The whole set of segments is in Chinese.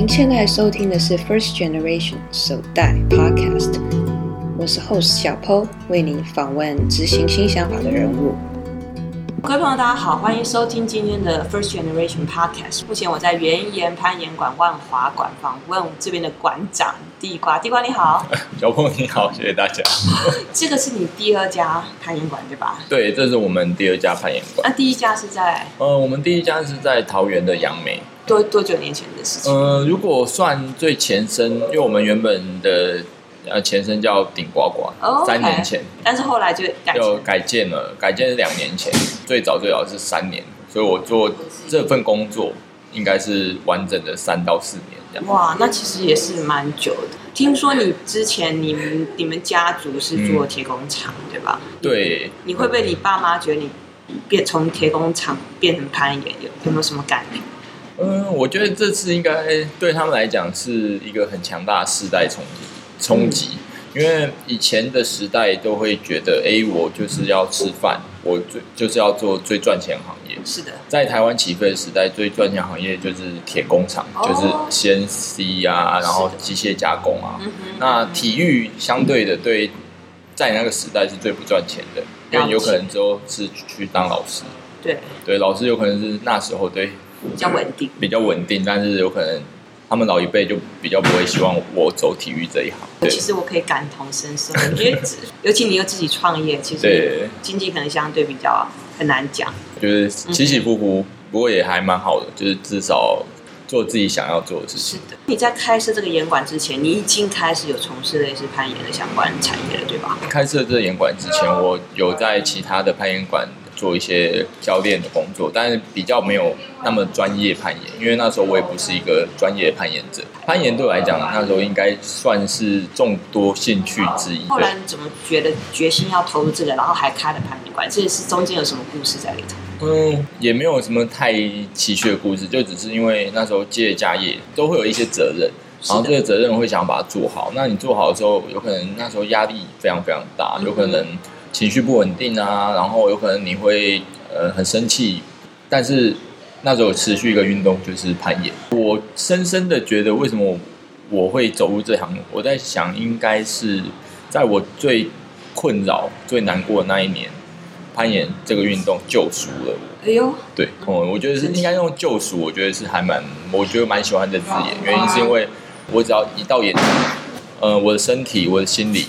您现在收听的是 First Generation 首代 Podcast，我是 Host 小 Po，为您访问执行新想法的人物。各位朋友，大家好，欢迎收听今天的 First Generation Podcast。目前我在原岩攀岩馆万华馆访问这边的馆长地瓜，地瓜你好，小 Po 你好，谢谢大家。这个是你第二家攀岩馆对吧？对，这是我们第二家攀岩馆。那、啊、第一家是在？呃，我们第一家是在桃园的杨梅。多多久年前的事情？呃，如果算最前身，因为我们原本的。呃，前身叫顶呱呱，oh, okay. 三年前，但是后来就改就改建了，改建是两年前，最早最早是三年，所以我做这份工作应该是完整的三到四年这样。哇，那其实也是蛮久的。听说你之前你们你们家族是做铁工厂，嗯、对吧？对。你会不会你爸妈觉得你变从铁工厂变成攀岩，有有没有什么感觉？嗯，我觉得这次应该对他们来讲是一个很强大的世代冲击。冲击，因为以前的时代都会觉得，哎，我就是要吃饭，我最就是要做最赚钱行业。是的，在台湾起飞的时代，最赚钱行业就是铁工厂，哦、就是 CNC 啊，然后机械加工啊。那体育相对的，对，在那个时代是最不赚钱的，因为有可能之后是去当老师。对对，老师有可能是那时候对比较稳定，比较稳定，但是有可能。他们老一辈就比较不会希望我走体育这一行。其实我可以感同身受，因为尤其你又自己创业，其实经济可能相对比较很难讲。就是起起伏伏，不过也还蛮好的，就是至少做自己想要做的事情。是的，你在开设这个岩馆之前，你已经开始有从事类似攀岩的相关产业了，对吧？开设这个岩馆之前，我有在其他的攀岩馆。做一些教练的工作，但是比较没有那么专业攀岩，因为那时候我也不是一个专业攀岩者。攀岩对我来讲，那时候应该算是众多兴趣之一。后来你怎么觉得决心要投入这个，然后还开了攀岩馆？这是中间有什么故事在里头？嗯，也没有什么太崎岖的故事，就只是因为那时候接家业都会有一些责任，然后这个责任会想把它做好。那你做好的时候，有可能那时候压力非常非常大，有可能。情绪不稳定啊，然后有可能你会呃很生气，但是那时候持续一个运动就是攀岩。我深深的觉得，为什么我会走入这行？我在想，应该是在我最困扰、最难过的那一年，攀岩这个运动救赎了我。哎呦，对，嗯，我觉得是应该用救赎，我觉得是还蛮，我觉得蛮喜欢这字眼。原因是因为我只要一到岩，呃，我的身体、我的心理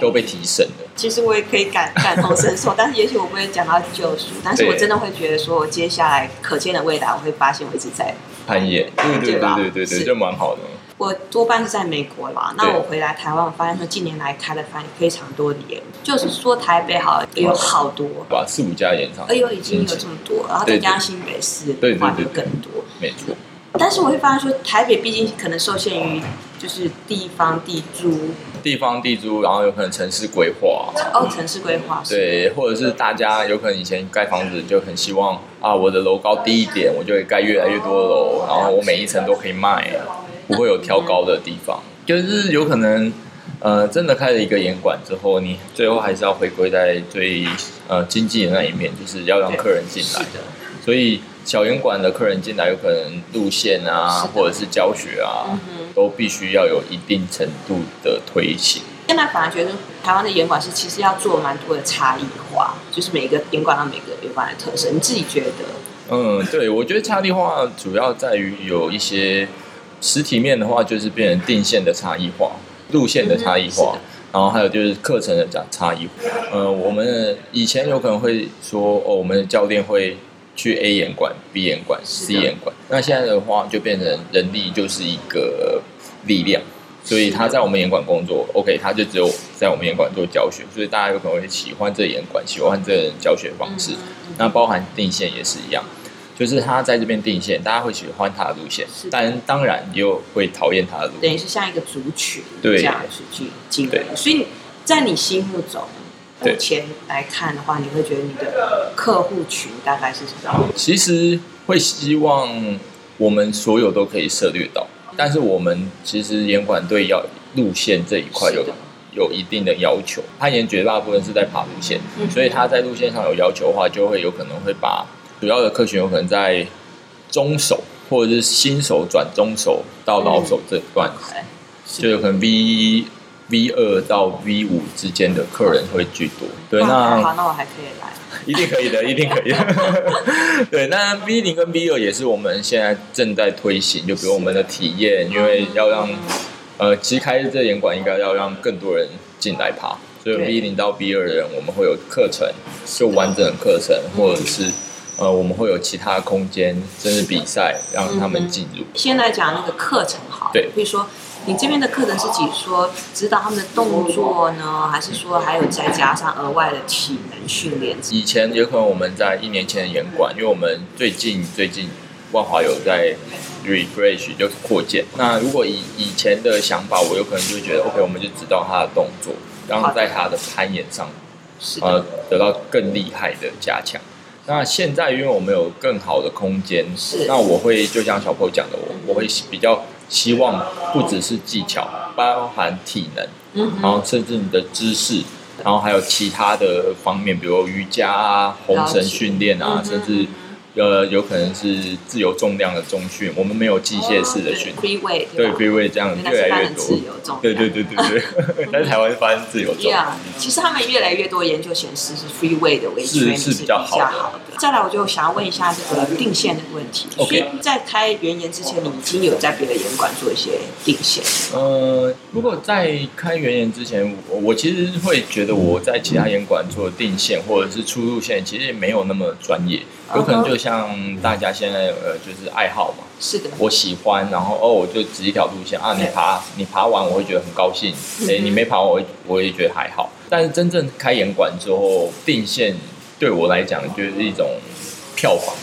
都被提升了。其实我也可以感感同身受，但是也许我不会讲到救赎，但是我真的会觉得说，我接下来可见的未来，我会发现我一直在攀岩，对对对对对对，就蛮好的。我多半是在美国啦，那我回来台湾，我发现说近年来开了非非常多的岩，就是说台北好也有好多，把四五家演唱，哎呦，已经有这么多，然后再加上新北市，对对对，更多，没错。但是我会发现说，台北毕竟可能受限于就是地方地租。地方地租，然后有可能城市规划哦，城市规划对，或者是大家有可能以前盖房子就很希望啊，我的楼高低一点，我就会盖越来越多楼，然后我每一层都可以卖，不会有挑高的地方。就是有可能呃，真的开了一个严管之后，你最后还是要回归在最呃经济的那一面，就是要让客人进来的。所以小岩馆的客人进来，有可能路线啊，或者是教学啊。都必须要有一定程度的推行。现在反而觉得台湾的岩馆是其实要做蛮多的差异化，就是每一个岩馆有每个岩馆的特色。你自己觉得？嗯，对，我觉得差异化主要在于有一些实体面的话，就是变成定线的差异化、路线的差异化，嗯、然后还有就是课程的讲差异化。嗯，我们以前有可能会说，哦，我们的教练会。去 A 岩馆、B 岩馆、C 岩馆，那现在的话就变成人力就是一个力量，所以他在我们演馆工作，OK，他就只有在我们演馆做教学，所以大家有可能会喜欢这演馆，喜欢这教学方式。那包含定线也是一样，就是他在这边定线，大家会喜欢他的路线，但当然又会讨厌他的路线，等于是像一个族群这样去进对，所以在你心目中。目前来看的话，你会觉得你的客户群大概是什么？其实会希望我们所有都可以涉略到，但是我们其实严管对要路线这一块有有一定的要求。攀岩绝大部分是在爬路线，所以他在路线上有要求的话，就会有可能会把主要的客群有可能在中手或者是新手转中手到老手这段，嗯、就有可能 V V 二到 V 五之间的客人会居多。对，那好，那我还可以来，一定可以的，一定可以的。对，那 V 零跟 V 二也是我们现在正在推行，就比如我们的体验，因为要让呃，其实开这严管应该要让更多人进来爬。所以 V 零到 V 二的人，我们会有课程，就完整的课程，或者是呃，我们会有其他空间，甚至比赛，让他们进入。先来讲那个课程好，对，比如说你这边的课程是指说指导他们的动作呢，还是说还有再加上额外的体能训练？以前有可能我们在一年前的严管，因为我们最近最近万华有在 refresh 就是扩建。那如果以以前的想法，我有可能就觉得 OK，我们就指导他的动作。然后在他的攀岩上，呃，得到更厉害的加强。那现在因为我们有更好的空间，那我会就像小朋友讲的，我我会比较希望不只是技巧，包含体能，然后甚至你的知识，然后还有其他的方面，比如瑜伽啊、红绳训练啊，甚至。呃，有可能是自由重量的重训，我们没有机械式的训练。Free weight 对，free weight 这样越来越多。对对对对对。但是台湾发生自由重量。其实他们越来越多研究显示是 free weight 的为是是比较好的。再来，我就想要问一下这个定线的问题。OK，在开原岩之前，你已经有在别的严管做一些定线。呃，如果在开原岩之前，我我其实会觉得我在其他严管做定线或者是出入线，其实也没有那么专业。有可能就像大家现在呃，就是爱好嘛。是的。我喜欢，然后哦，我就指一条路线啊，你爬，你爬完我会觉得很高兴。哎，你没爬完，我我也觉得还好。但是真正开演馆之后，定线对我来讲就是一种票房。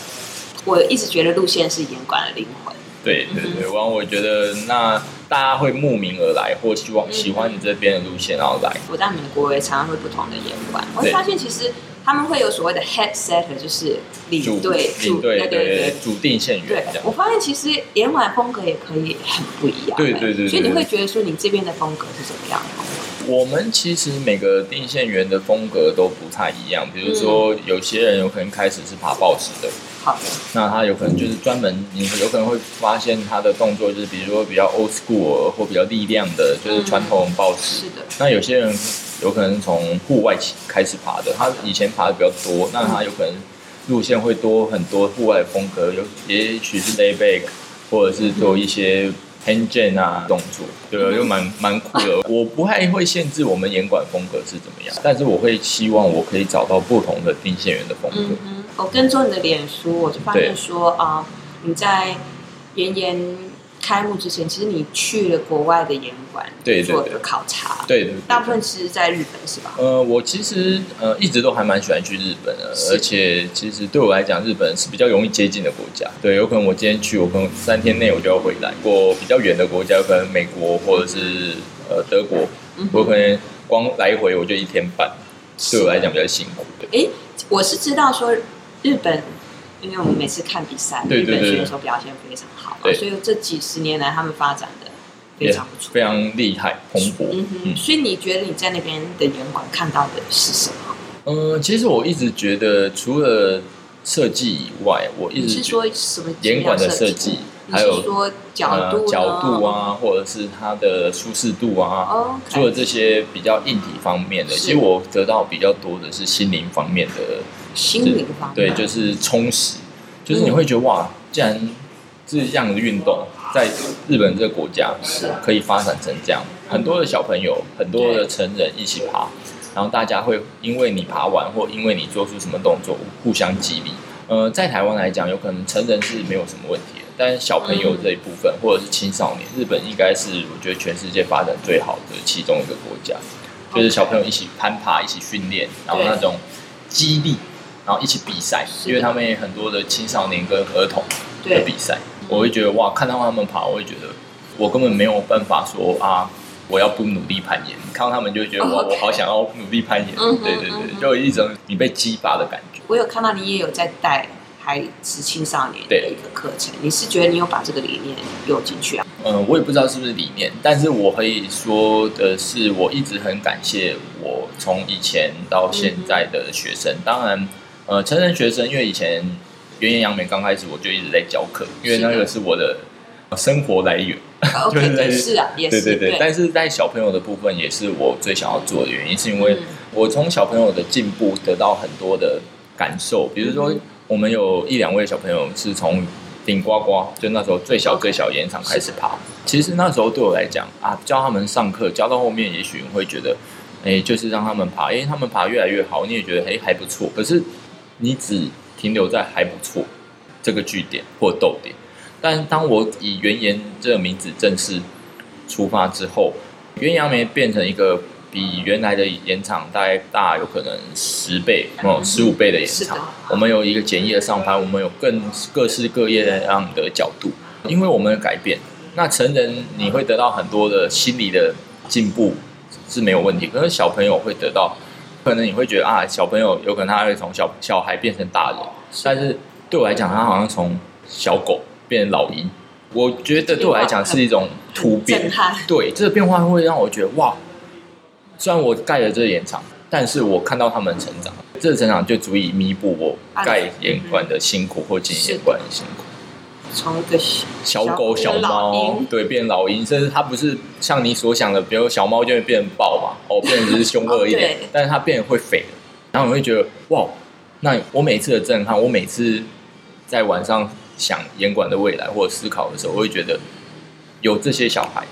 我一直觉得路线是演馆的灵魂。对对对，然后我觉得那大家会慕名而来，或希望喜欢你这边的路线，然后来。我在美国也常常会不同的演馆，我会发现其实。他们会有所谓的 head setter，就是领队、领队对对对，主定线员。对，我发现其实严管风格也可以很不一样。对对对。所以你会觉得说，你这边的风格是怎么样的？我们其实每个定线员的风格都不太一样。比如说，有些人有可能开始是爬报纸的。那他有可能就是专门，你有可能会发现他的动作就是，比如说比较 old school 或比较力量的，就是传统抱石。是的。那有些人。有可能从户外起开始爬的，他以前爬的比较多，那他有可能路线会多很多户外风格，有也许是 layback，或者是做一些 handstand 啊动作，对，又蛮蛮酷的。我不太会限制我们严管风格是怎么样，但是我会希望我可以找到不同的定线员的风格。嗯嗯，我跟踪你的脸书，我就发现说啊、呃，你在严严。开幕之前，其实你去了国外的严管做的考察，对对，大部分是在日本是吧？呃，我其实呃一直都还蛮喜欢去日本的，而且其实对我来讲，日本是比较容易接近的国家。对，有可能我今天去，我可能三天内我就要回来。过比较远的国家，有可能美国或者是呃德国，我可能光来回我就一天半，对我来讲比较辛苦。哎，我是知道说日本。因为我们每次看比赛，日本选手表现非常好，所以这几十年来他们发展的非常不错，非常厉害蓬勃。嗯哼，所以你觉得你在那边的严管看到的是什么？嗯，其实我一直觉得，除了设计以外，我一直是说什么严管的设计，还有说角度、角度啊，或者是它的舒适度啊，除了这些比较硬体方面的，其实我得到比较多的是心灵方面的。心灵方面。对，就是充实，就是你会觉得哇，既然这样的运动在日本这个国家是。可以发展成这样，很多的小朋友、很多的成人一起爬，然后大家会因为你爬完或因为你做出什么动作互相激励。呃，在台湾来讲，有可能成人是没有什么问题的，但是小朋友这一部分或者是青少年，日本应该是我觉得全世界发展最好的其中一个国家，就是小朋友一起攀爬、一起训练，然后那种激励。然后一起比赛，因为他们也很多的青少年跟儿童的比赛，我会觉得哇，看到他们跑，我会觉得我根本没有办法说啊，我要不努力攀岩。看到他们就会觉得哇，我好想要努力攀岩。对对对，就有一种你被激发的感觉。我有看到你也有在带孩子青少年的一个课程，你是觉得你有把这个理念用进去啊？嗯，我也不知道是不是理念，但是我可以说的是，我一直很感谢我从以前到现在的学生，当然。呃，成人学生，因为以前原研杨梅刚开始我就一直在教课，因为那个是我的生活来源，就是在是啊，也是对对对。但是在小朋友的部分，也是我最想要做的原因，是因为我从小朋友的进步得到很多的感受。比如说，我们有一两位小朋友是从顶呱呱，就那时候最小最小岩场开始爬。其实那时候对我来讲啊，教他们上课，教到后面，也许你会觉得，哎，就是让他们爬，因为他们爬越来越好，你也觉得哎还不错。可是你只停留在还不错这个据点或逗点。但当我以原研这个名字正式出发之后，原杨梅变成一个比原来的岩场大概大有可能十倍哦，十五倍的岩场。我们有一个简易的上盘，我们有更各式各样的样的角度，因为我们的改变。那成人你会得到很多的心理的进步是没有问题，可是小朋友会得到，可能你会觉得啊，小朋友有可能他会从小小孩变成大人，但是对我来讲，他好像从小狗变成老鹰。我觉得对我来讲是一种突变，对这个变化会让我觉得哇，虽然我盖了这个岩场，但是我看到他们成长，这个成长就足以弥补我盖岩馆的辛苦或经营岩馆的辛苦。从一个小狗、小猫，对，变老鹰，甚至它不是像你所想的，比如小猫就会变成豹嘛，哦，变成只是凶恶一点，哦、但是它变得会飞，然后你会觉得哇，那我每次的震撼，我每次在晚上想严管的未来或者思考的时候，我会觉得有这些小孩，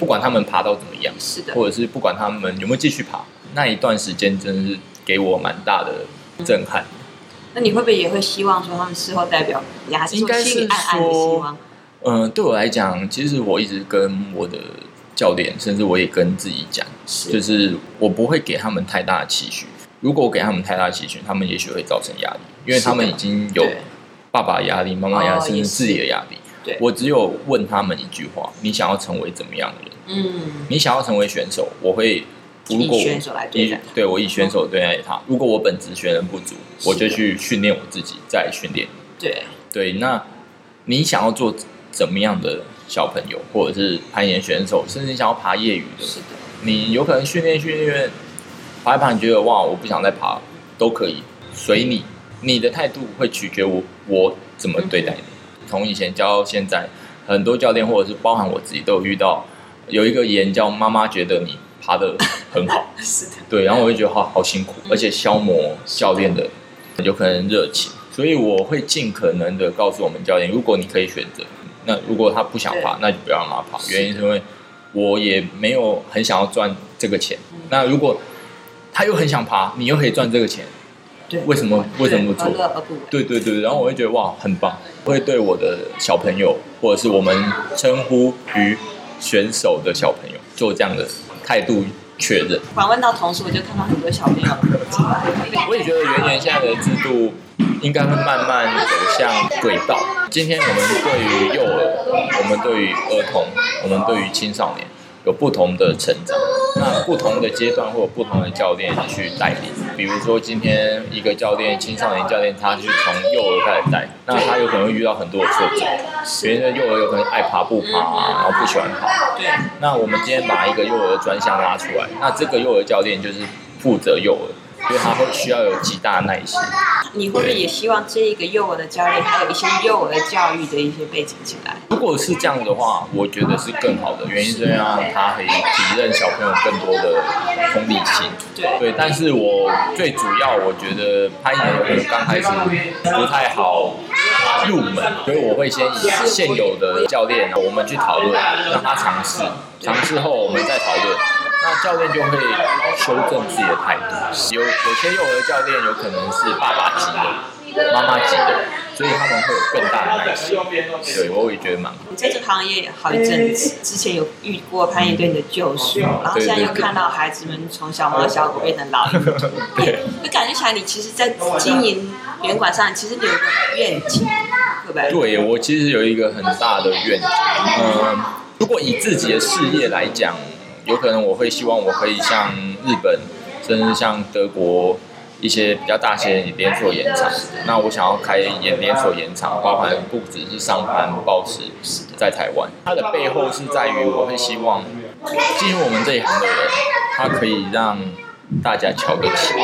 不管他们爬到怎么样，是的，或者是不管他们有没有继续爬，那一段时间真的是给我蛮大的震撼。嗯那你会不会也会希望说他们事后代表，你还是说心里暗暗的希望？嗯、呃，对我来讲，其实我一直跟我的教练，甚至我也跟自己讲，是就是我不会给他们太大的期许。如果我给他们太大的期许，他们也许会造成压力，因为他们已经有爸爸压力、妈妈压力，甚至自己的压力。对，我只有问他们一句话：你想要成为怎么样的人？嗯，你想要成为选手，我会。如果我以选手来对待他，对我以选手对待他。如果我本职学人不足，我就去训练我自己，再训练。对对，那你想要做怎么样的小朋友，或者是攀岩选手，甚至你想要爬业余的，是的，你有可能训练训练，爬一爬，你觉得哇，我不想再爬，都可以，随你。你的态度会取决我，我怎么对待你。从、嗯、以前教到现在，很多教练或者是包含我自己，都有遇到有一个言叫妈妈觉得你。爬得很好，是的，对，然后我会觉得好好辛苦，而且消磨教练的有可能热情，所以我会尽可能的告诉我们教练，如果你可以选择，那如果他不想爬，那就不要让他爬。原因是因为我也没有很想要赚这个钱。那如果他又很想爬，你又可以赚这个钱，对，为什么为什么不做？对对对，然后我会觉得哇，很棒，会对我的小朋友，或者是我们称呼于选手的小朋友做这样的。态度确认。访问到同时，我就看到很多小朋友。我也觉得圆圆现在的制度应该会慢慢走向轨道。今天我们对于幼儿，我们对于儿童，我们对于青少年。有不同的成长，那不同的阶段会有不同的教练去带领。比如说，今天一个教练，青少年教练，他去从幼儿开始带，那他有可能会遇到很多的挫折。别人的幼儿有可能爱爬不爬，然后不喜欢跑。对。那我们今天把一个幼儿专项拉出来，那这个幼儿教练就是负责幼儿。所以他会需要有极大的耐心。你会不会也希望这一个幼儿的教练，还有一些幼儿教育的一些背景进来？如果是这样的话，我觉得是更好的。原因是让他可以体认小朋友更多的同理心。对对，但是我最主要，我觉得攀岩可能刚开始不太好入门，所以我会先以现有的教练，我们去讨论，让他尝试，尝试后我们再讨论。那教练就会修正自己的态度。有有些幼儿教练有可能是爸爸级的、妈妈级的，所以他们会有更大的耐心。对，我也觉得蛮在这个行业好一阵子，之前有遇过攀岩对你的救赎，然后现在又看到孩子们从小猫小狗变成老鹰。对，就感觉起来你其实，在经营岩馆上，其实你有个愿景，对不对？对，我其实有一个很大的愿景。嗯，如果以自己的事业来讲。有可能我会希望我可以像日本，甚至像德国一些比较大些连锁岩场。那我想要开岩连锁岩场，包含不只是上攀、抱石，在台湾。它的背后是在于，我会希望进入我们这一行的人，他可以让大家瞧得起。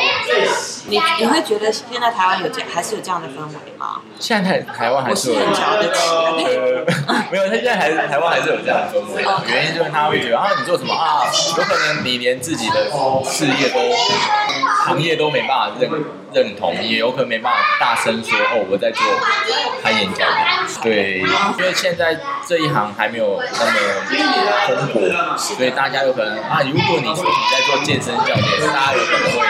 你你会觉得现在台湾有这还是有这样的氛围吗？现在台台湾还是有，很瞧得起。呃，没有，他现在还台湾还是有这样的氛围。原因就是他会觉得啊，你做什么啊？有可能你连自己的事业都行业都没办法认认同，也有可能没办法大声说哦，我在做攀岩教练。对，因为现在这一行还没有那么蓬勃，所以大家有可能啊，如果你说你在做健身教练，大家有可能会，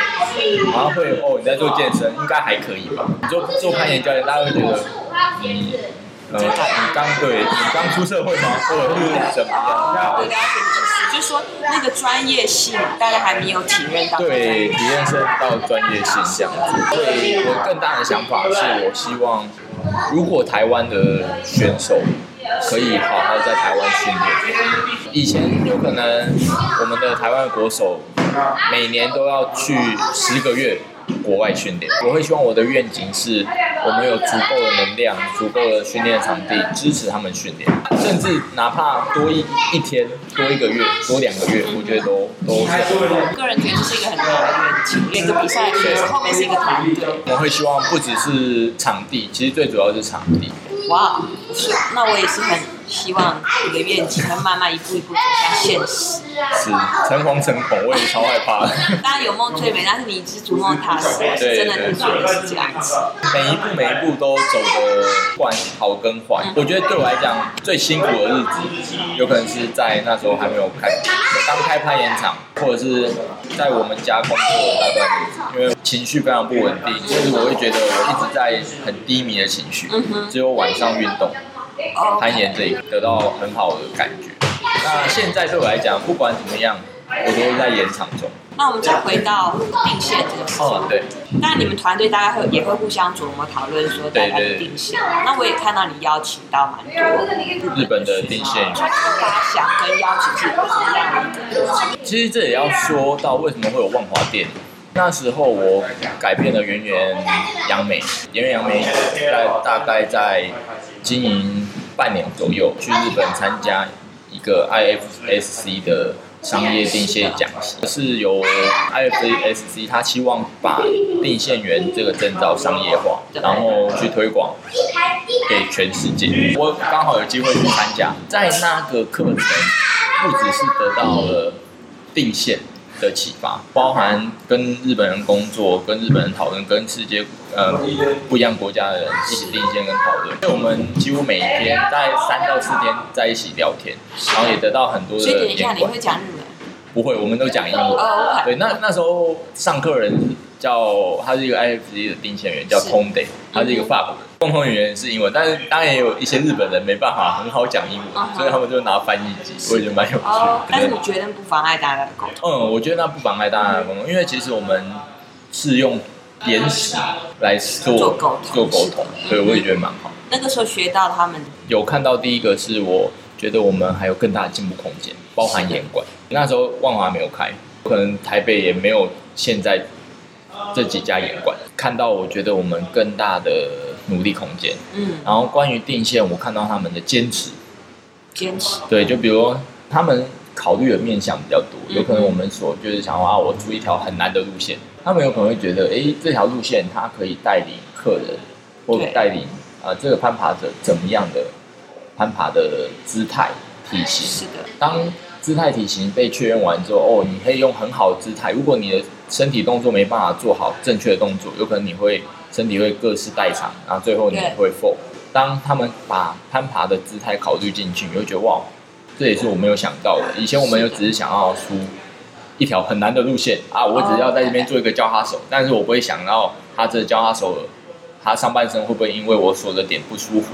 然后会哦，你在做健身，应该还可以吧？你做做攀岩教练，大家会觉得你。呃，你刚对，你刚出社会吗？或者是怎么样？我了解意思，就是说那个专业性，大家还没有体验到。对，体验到专业性这样子。所以我更大的想法是，我希望如果台湾的选手可以好好在台湾训练，以前有可能我们的台湾国手每年都要去十个月。国外训练，我会希望我的愿景是，我们有足够的能量、足够的训练场地支持他们训练，甚至哪怕多一一天、多一个月、多两个月，我觉得都都是。个人觉得这是一个很重要的愿景，练个比赛，后面是一个团队。我会希望不只是场地，其实最主要是场地。哇，是，那我也是很希望你的愿景会慢慢一步一步走向现实。是，诚惶诚恐，我也超害怕。当然有梦最美，但是你一直逐梦踏实，真的是觉得是这样子。每一步每一步都走得惯好跟坏，我觉得对我来讲最辛苦的日子，有可能是在那时候还没有开，刚开攀岩场，或者是在我们家工作的那段日子，因为情绪非常不稳定，就是我会觉得我一直在很低迷的情绪，只有晚上运动，攀岩这一得到很好的感觉。那现在对我来讲，不管怎么样，我都是在岩场中。那我们再回到定线这个事情。哦，对。那你们团队大概会也会互相琢磨讨论说大家的定线。那我也看到你邀请到蛮多日本的定线员。发想跟邀请是不一样的？其实这也要说到为什么会有万华店。那时候我改变了圆圆杨梅，圆圆杨梅在大概在经营半年左右，去日本参加一个 IFSC 的商业定线讲习，是由 IFSC 他期望把定线员这个证照商业化，然后去推广给全世界。我刚好有机会去参加，在那个课程不只是得到了定线。的启发，包含跟日本人工作，跟日本人讨论，跟世界呃不一样国家的人一起并线跟讨论。因为我们几乎每一天大概三到四天在一起聊天，然后也得到很多的。所以等一下你会讲日文？不会，我们都讲英文。Oh. 对，那那时候上课人叫他是一个 IFSC 的定线员，叫 Tonde，他是一个法国人。共同语言是英文，但是当然也有一些日本人没办法很好讲英文，uh. 所以他们就拿翻译机，我也觉得蛮有趣的。Oh, 但是你觉得不妨碍大家的沟通？嗯，我觉得那不妨碍大家的沟通，因为其实我们是用原始来做做沟通，做沟通，所以我也觉得蛮好。那个时候学到他们有看到第一个是我觉得我们还有更大的进步空间，包含岩馆。那时候万华没有开，可能台北也没有现在这几家岩馆，看到我觉得我们更大的。努力空间，嗯，然后关于定线，我看到他们的坚持，坚持，对，就比如他们考虑的面向比较多，有可能我们所就是想要啊，我出一条很难的路线，他们有可能会觉得，哎，这条路线它可以带领客人，或者带领啊这个攀爬者怎么样的攀爬的姿态体型，是的，当姿态体型被确认完之后，哦，你可以用很好的姿态，如果你的身体动作没办法做好正确的动作，有可能你会。身体会各式代偿，然后最后你会 fall。当他们把攀爬的姿态考虑进去，你会觉得哇，这也是我没有想到的。以前我们有只是想要出一条很难的路线啊，我只要在这边做一个交叉手，但是我不会想到他这交叉手，他上半身会不会因为我锁的点不舒服，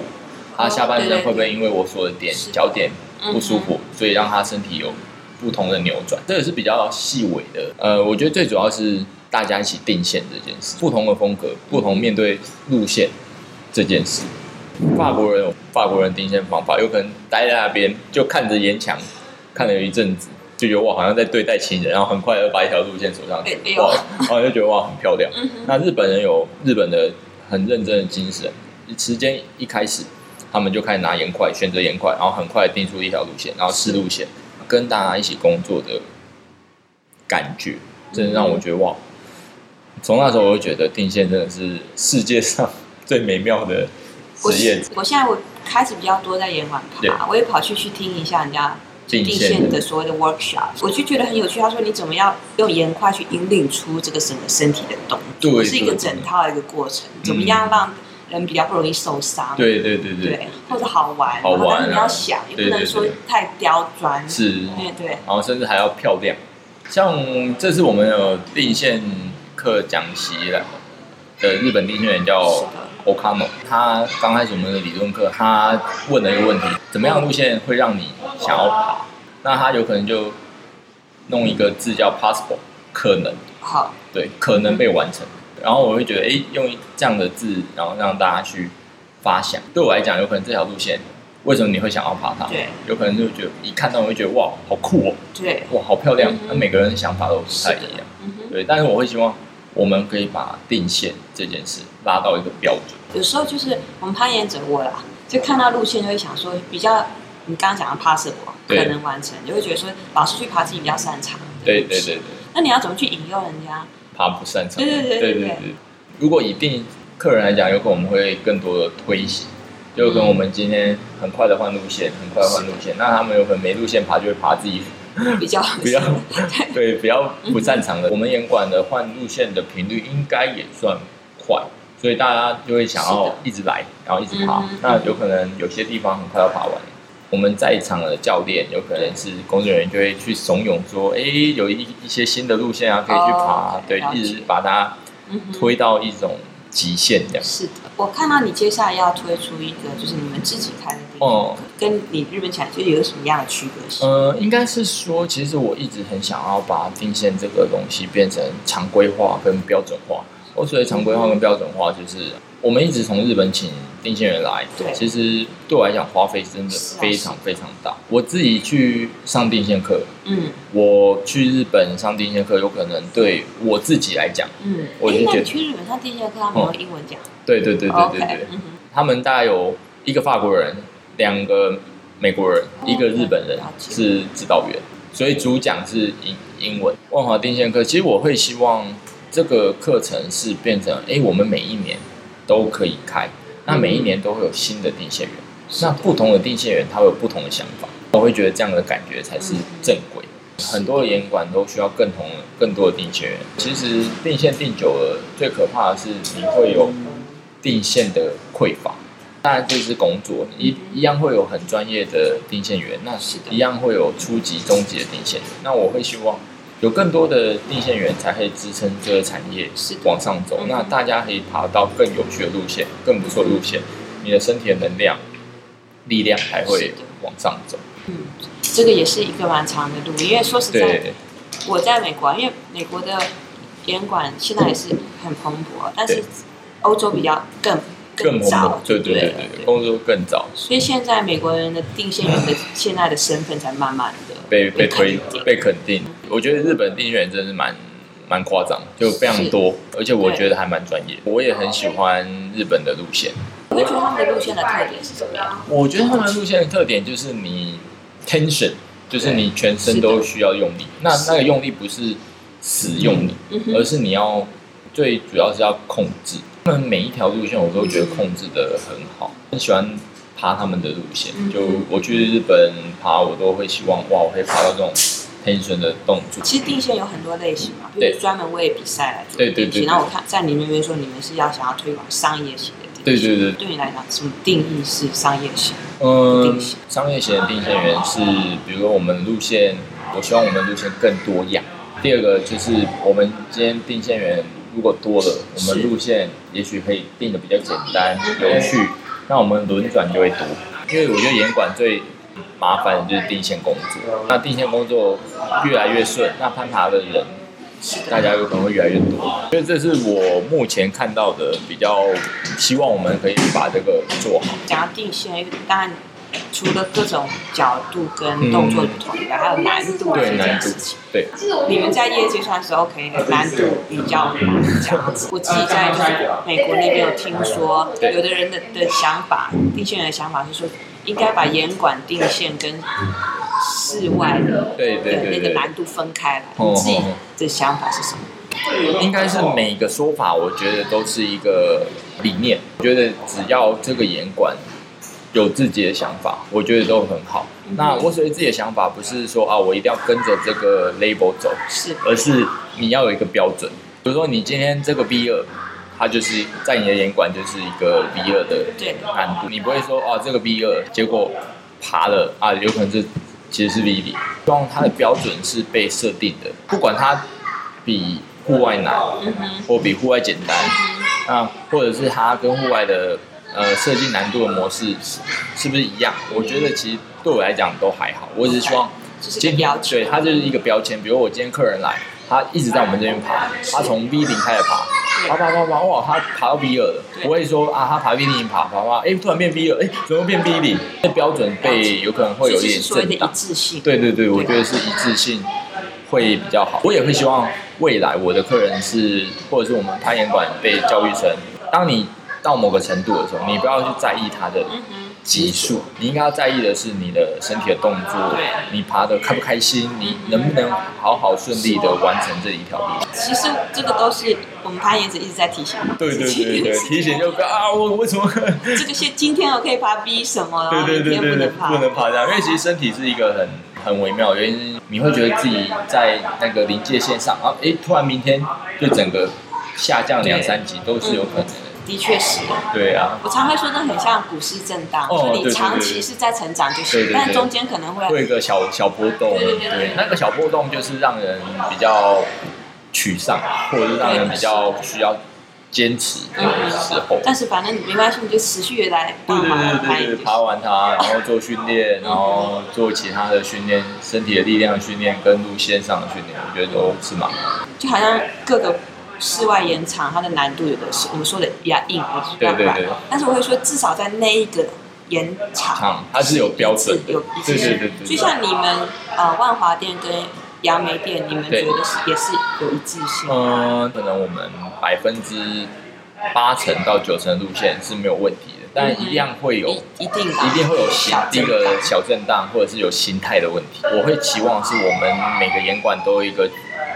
他下半身会不会因为我锁的点脚点不舒服，所以让他身体有不同的扭转，这个是比较细微的。呃，我觉得最主要是。大家一起定线这件事，不同的风格，不同面对路线这件事。法国人有法国人定线方法，有可能待在那边就看着岩墙，看了有一阵子，就觉得哇，好像在对待情人，然后很快就把一条路线走上去，哇，然后就觉得哇，很漂亮。那日本人有日本的很认真的精神，时间一开始，他们就开始拿岩块，选择岩块，然后很快定出一条路线，然后试路线，跟大家一起工作的感觉，真的让我觉得哇。从那时候我就觉得定线真的是世界上最美妙的实验。我现在我开始比较多在岩馆爬，我也跑去去听一下人家定线的所谓的 workshop，我就觉得很有趣。他说你怎么样用岩块去引领出这个整个身体的动作，是一个整套的一个过程，怎么样让人比较不容易受伤？对对对对，对，或者好玩，好玩，但是你要想，也不能说太刁钻，是，对对，然后甚至还要漂亮。像这次我们有定线课讲习了的日本定线员叫 Okano，他刚开始我们的理论课，他问了一个问题：怎么样路线会让你想要爬？那他有可能就弄一个字叫 possible，可能，好，对，可能被完成。然后我会觉得，哎，用这样的字，然后让大家去发想。对我来讲，有可能这条路线。为什么你会想要爬它？对，有可能就觉得一看到我会觉得哇，好酷哦！对，哇，好漂亮。那、嗯、每个人的想法都不太一样。嗯、对，但是我会希望我们可以把定线这件事拉到一个标准。有时候就是我们攀岩者我啦，就看到路线就会想说，比较你刚刚讲的 possible 可能完成，就会觉得说老师去爬自己比较擅长。对对对对。那你要怎么去引诱人家爬不擅长？对对对对对，对，对。如果以定客人来讲，有可能我们会更多的推行。就跟我们今天很快的换路线，很快换路线，那他们有可能没路线爬，就会爬自己比较 比较 对比较不擅长的。我们岩馆的换路线的频率应该也算快，所以大家就会想要一直来，然后一直爬。那有可能有些地方很快要爬完，我们在场的教练有可能是工作人员，就会去怂恿说：“哎，有一一些新的路线啊，可以去爬。”对，一直把它推到一种。极限这样是的，我看到你接下来要推出一个，就是你们自己开的定线课，跟你日本起来就有什么样的区别是？呃，应该是说，其实我一直很想要把定线这个东西变成常规化跟标准化。我所谓常规化跟标准化，就是。我们一直从日本请定线员来，对，其实对我来讲花费真的非常非常大。我自己去上定线课，嗯，我去日本上定线课，有可能对我自己来讲，嗯，我就觉得、去日本上定线课，他们用英文讲、嗯，对对对对他们大概有一个法国人，两个美国人，一个日本人是指导员，所以主讲是英英文。万华定线课，其实我会希望这个课程是变成，哎、欸，我们每一年。都可以开，那每一年都会有新的定线员，嗯、那不同的定线员他会有不同的想法，我会觉得这样的感觉才是正轨。嗯、很多的严管都需要更同更多的定线员。其实定线定久了，最可怕的是你会有定线的匮乏。当然这是工作，一一样会有很专业的定线员，那是一样会有初级、中级的定线员。那我会希望。有更多的定线员才可以支撑这个产业往上走，那大家可以爬到更有趣的路线、更不错的路线，你的身体的能量、力量才会往上走。嗯，这个也是一个蛮长的路，因为说实在，我在美国，因为美国的严管现在也是很蓬勃，但是欧洲比较更。更早，对对对对，对，工作更早，所以现在美国人的定线员的现在的身份才慢慢的被被推被肯定。我觉得日本定线员真的是蛮蛮夸张，就非常多，而且我觉得还蛮专业。我也很喜欢日本的路线。你觉得他们的路线的特点是什么样？我觉得他们的路线的特点就是你 tension，就是你全身都需要用力。那那个用力不是死用力，而是你要最主要是要控制。他们每一条路线我都觉得控制的很好，很喜欢爬他们的路线。就我去日本爬，我都会希望哇，我可以爬到这种 tension 的动作。其实定线有很多类型嘛，就是专门为比赛来做。对对对。然后我看在你那边说，你们是要想要推广商业型的定线。对对对。对你来讲，什么定义是商业型？嗯，商业型的定线员是，比如说我们路线，我希望我们路线更多样。第二个就是我们今天定线员。如果多了，我们路线也许可以定的比较简单、有趣，那我们轮转就会多。因为我觉得严管最麻烦的就是定线工作，那定线工作越来越顺，那攀爬的人大家有可能会越来越多。所以这是我目前看到的比较希望我们可以把这个做好。讲到定线，当然。除了各种角度跟动作不同以外，嗯、还有难度这件事情。对，你们在业界算是 OK 的，难度比较这样子。我自己在就是美国那边有听说，有的人的的想法，定线员的想法是说，应该把严管定线跟室外的对对对那个难度分开来。你自己的想法是什么？应该是每个说法，我觉得都是一个理念。我觉得只要这个严管有自己的想法，我觉得都很好。嗯、那我所谓自己的想法，不是说啊，我一定要跟着这个 label 走，是，而是你要有一个标准。比如说，你今天这个 B 二。它就是在你的眼管就是一个 B 二的难度，你不会说哦，这个 B 二结果爬了啊，有可能是其实是 V 零。希望它的标准是被设定的，不管它比户外难，或比户外简单，啊，或者是它跟户外的呃设计难度的模式是是不是一样？我觉得其实对我来讲都还好，我只是希望今天对它就是一个标签，比如我今天客人来。他一直在我们这边爬，他从 V 零开始爬，爬爬爬爬，哇，他爬到 V 二了，不会说啊，他爬 V 零爬爬爬，哎，突然变 V 二，哎，怎么变 V 零？这标准被有可能会有一点震荡。对对对，我觉得是一致性会比较好。我也会希望未来我的客人是，或者是我们攀岩馆被教育成，当你到某个程度的时候，你不要去在意它的。级数，你应该要在意的是你的身体的动作，你爬的开不开心，你能不能好好顺利的完成这一条路。其实这个都是我们攀岩者一直在提醒。对对对对，提醒就啊，我为什么？这个是今天我可以爬 B 什么了？对对对对对，不能爬这样，因为其实身体是一个很很微妙的原因，你会觉得自己在那个临界线上，啊，哎，突然明天就整个下降两三级都是有可能的。的确是，对啊，我常会说，这很像股市震荡，就你长期是在成长就行，但中间可能会会有一个小小波动，对那个小波动就是让人比较沮丧，或者是让人比较需要坚持的时候。但是反正没关系，你就持续的来，对对对对，爬完它，然后做训练，然后做其他的训练，身体的力量训练跟路线上的训练，我觉得都是蛮。就好像各个。室外延长，它的难度有的是我们说的比较硬，我知道吧？但是我会说，至少在那一个延长，它是有标准，有一致性。就像你们呃万华店跟杨梅店，你们觉得是也是有一致性？嗯，可能我们百分之八成到九成的路线是没有问题的，但一样会有，一定一定会有小一个小震荡，或者是有心态的问题。我会期望是我们每个严管都有一个。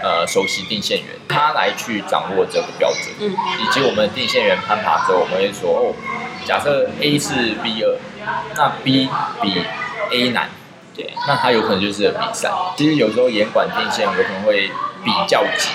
呃，首席定线员他来去掌握这个标准，嗯，以及我们定线员攀爬之后，我们会说哦，假设 A 是 B 二，那 B 比 A 难，对，那他有可能就是比赛。其实有时候严管定线有可能会比较级。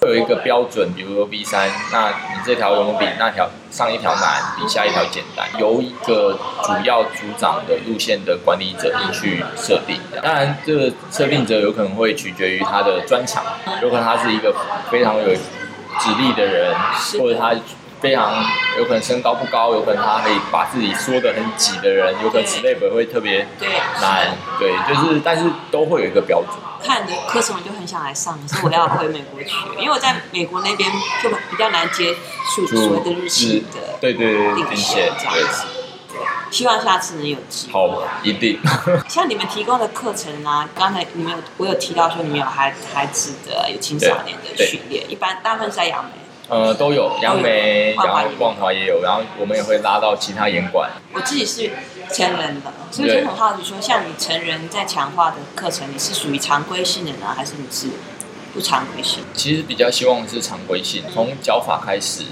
会有一个标准，比如说 B 三，那你这条容易比那条上一条难，比下一条简单？由一个主要组长的路线的管理者去设定。当然，这个设定者有可能会取决于他的专长，有可能他是一个非常有指力的人，或者他。非常有可能身高不高，有可能他可以把自己缩得很挤的人，有可能此类本会特别难，对，就是但是都会有一个标准。看的课程我就很想来上，可是我要回美国去，因为我在美国那边就比较难接触所谓的日系的，对对对，定线这样子。希望下次能有机会。好，一定。像你们提供的课程啊，刚才你们有我有提到说你们有孩孩子的有青少年的训练，一般大部分是在杨梅。呃，都有，杨梅、然后光华也有，然后我们也会拉到其他演馆。我自己是成人的，所以就很好奇说，像你成人在强化的课程，你是属于常规性的呢，还是你是不常规性？其实比较希望是常规性，从脚法开始，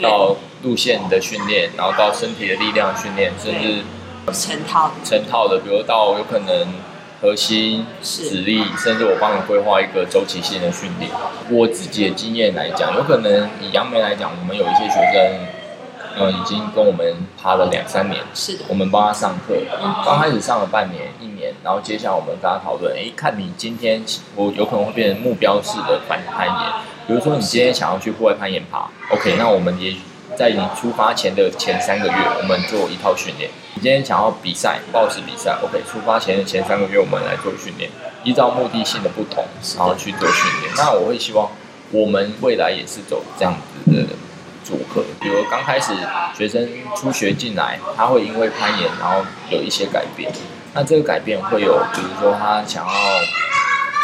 到路线的训练，然后到身体的力量训练，甚至成套成套的，比如到有可能。核心、实力，甚至我帮你规划一个周期性的训练。我自己的经验来讲，有可能以杨梅来讲，我们有一些学生，呃，已经跟我们爬了两三年。是的。我们帮他上课，刚开始上了半年、一年，然后接下来我们跟他讨论，哎，看你今天我有可能会变成目标式的攀攀岩。比如说你今天想要去户外攀岩爬，OK，那我们也。在你出发前的前三个月，我们做一套训练。你今天想要比赛，抱石比赛，OK。出发前的前三个月，我们来做训练，依照目的性的不同，然后去做训练。那我会希望我们未来也是走这样子的组合。比如刚开始学生初学进来，他会因为攀岩，然后有一些改变。那这个改变会有，比如说他想要，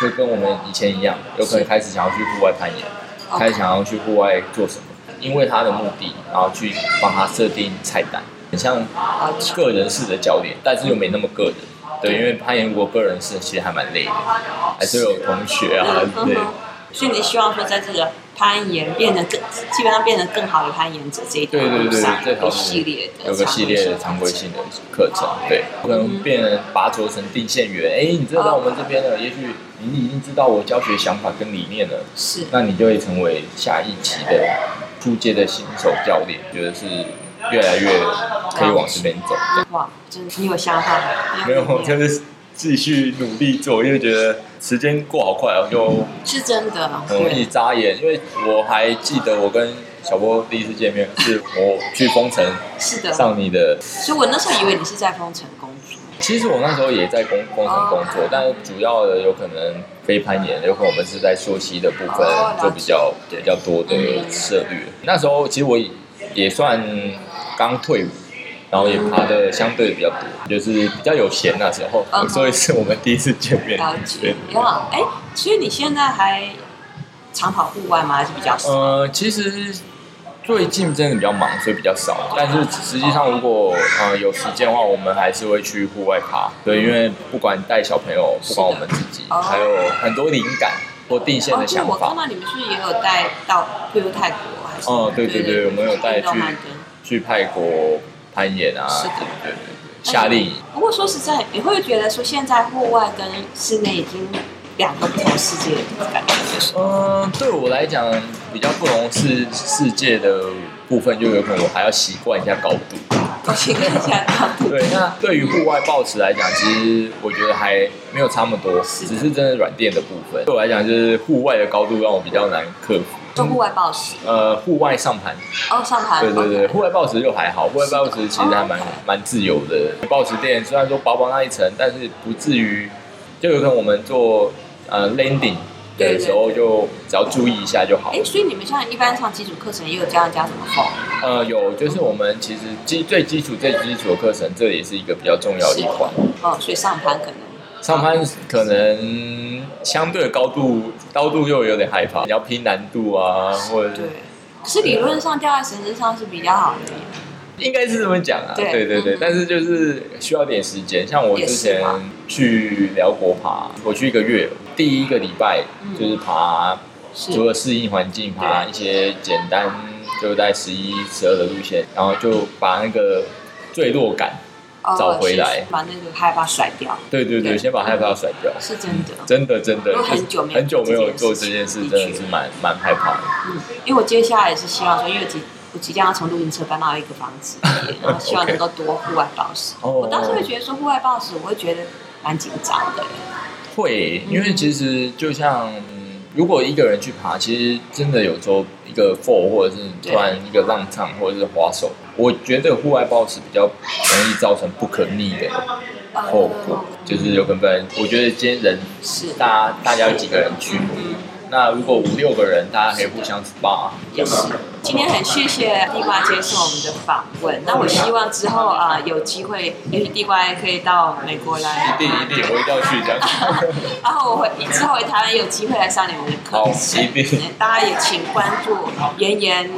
就跟我们以前一样，有可能开始想要去户外攀岩，开始想要去户外做什么。因为他的目的，然后去帮他设定菜单，很像个人式的教练，但是又没那么个人。对，因为攀岩如果个人式其实还蛮累的，还是有同学啊，对。所以你希望说，在这个攀岩变得更，基本上变得更好的攀岩者这一条路上，这条系列有个系列的常规性的课程，对，可能变成拔擢成定线员。哎，你知道我们这边的，也许你已经知道我教学想法跟理念了，是，那你就会成为下一期的初阶的新手教练，觉得是越来越可以往这边走。哇，真的，你有想法没有，就是。继续努力做，因为觉得时间过好快我，就是真的很容易眨眼。因为我还记得我跟小波第一次见面是我去封城，是的，上你的，所以我那时候以为你是在封城工作。其实我那时候也在工工程工作，但主要的有可能非攀岩，有可能我们是在溯溪的部分做比较比较多的涉猎。那时候其实我也算刚退伍。然后也爬的相对比较多，就是比较有闲那时候，所以是我们第一次见面。了解。哇，哎，所以你现在还常跑户外吗？还是比较少？呃，其实最近真的比较忙，所以比较少。但是实际上，如果呃有时间的话，我们还是会去户外爬。对，因为不管带小朋友，不管我们自己，还有很多灵感或定线的想法。我看到你们是不是也有带到，比如泰国还是？哦，对对对，我们有带去去泰国。攀岩啊，是的，对对对，夏令营。不过说实在，你会觉得说现在户外跟室内已经两个不同世界的感觉？嗯，对我来讲比较不同是世界的部分，就有可能我还要习惯一下高度。习惯一下高度。对，那对于户外抱持来讲，其实我觉得还没有差那么多，是只是真的软垫的部分。对我来讲，就是户外的高度让我比较难克服。就户外抱石，呃，户外上盘，哦，上盘，对对对，户外抱石就还好，户外抱石其实还蛮蛮自由的。抱石垫虽然说薄薄那一层，但是不至于，就有可能我们做呃 landing 的时候就只要注意一下就好。哎，所以你们像一般上基础课程也有教人家怎么放？呃，有，就是我们其实基最基础最基础的课程，这也是一个比较重要的一环。哦，所以上盘可能。上攀可能相对的高度，高度又有点害怕，你要拼难度啊，或者对，可是理论上掉在绳子上是比较好的，应该是这么讲啊，对对对，对，但是就是需要点时间。像我之前去辽国爬，我去一个月，第一个礼拜就是爬，除了适应环境，爬一些简单，就在十一、十二的路线，然后就把那个坠落感。找回来，把那个害怕甩掉。对对对，先把害怕甩掉。是真的，真的真的。很久没很久没有做这件事，真的是蛮蛮害怕的。嗯，因为我接下来也是希望说，因为即我即将要从露营车搬到一个房子，然后 希望能够多户外抱石。我当时会觉得说户外抱石，我会觉得蛮紧张的。会，因为其实就像。如果一个人去爬，其实真的有时候一个 fall 或者是突然一个浪唱或者是滑手，我觉得户外抱石比较容易造成不可逆的后果，就是有可能，我觉得今天人是大家大家有几个人去。那如果五六个人，大家可以互相 SPA。也是。今天很谢谢地瓜接受我们的访问。那我希望之后啊、呃，有机会，也许地瓜也可以到美国来。一定一定，我一定要去这样。然后我会之后回台湾有机会来上你们的课。好，一定。大家也请关注妍妍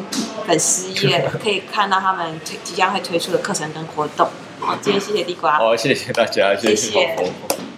粉丝页，可以看到他们推即将会推出的课程跟活动。好，今天谢谢地瓜。好，谢谢大家，谢谢。谢谢